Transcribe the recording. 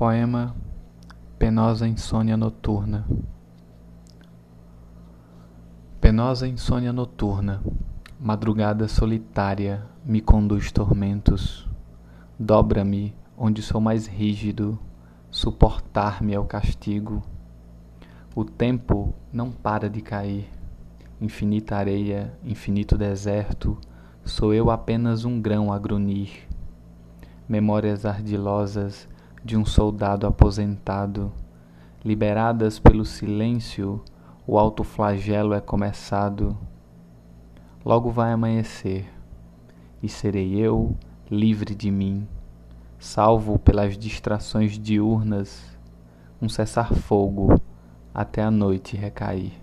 Poema Penosa Insônia Noturna Penosa insônia noturna, madrugada solitária me conduz tormentos. Dobra-me onde sou mais rígido, suportar-me é o castigo. O tempo não para de cair, infinita areia, infinito deserto, sou eu apenas um grão a grunir. Memórias ardilosas de um soldado aposentado, liberadas pelo silêncio, o alto flagelo é começado. Logo vai amanhecer, e serei eu livre de mim, salvo pelas distrações diurnas, um cessar-fogo até a noite recair.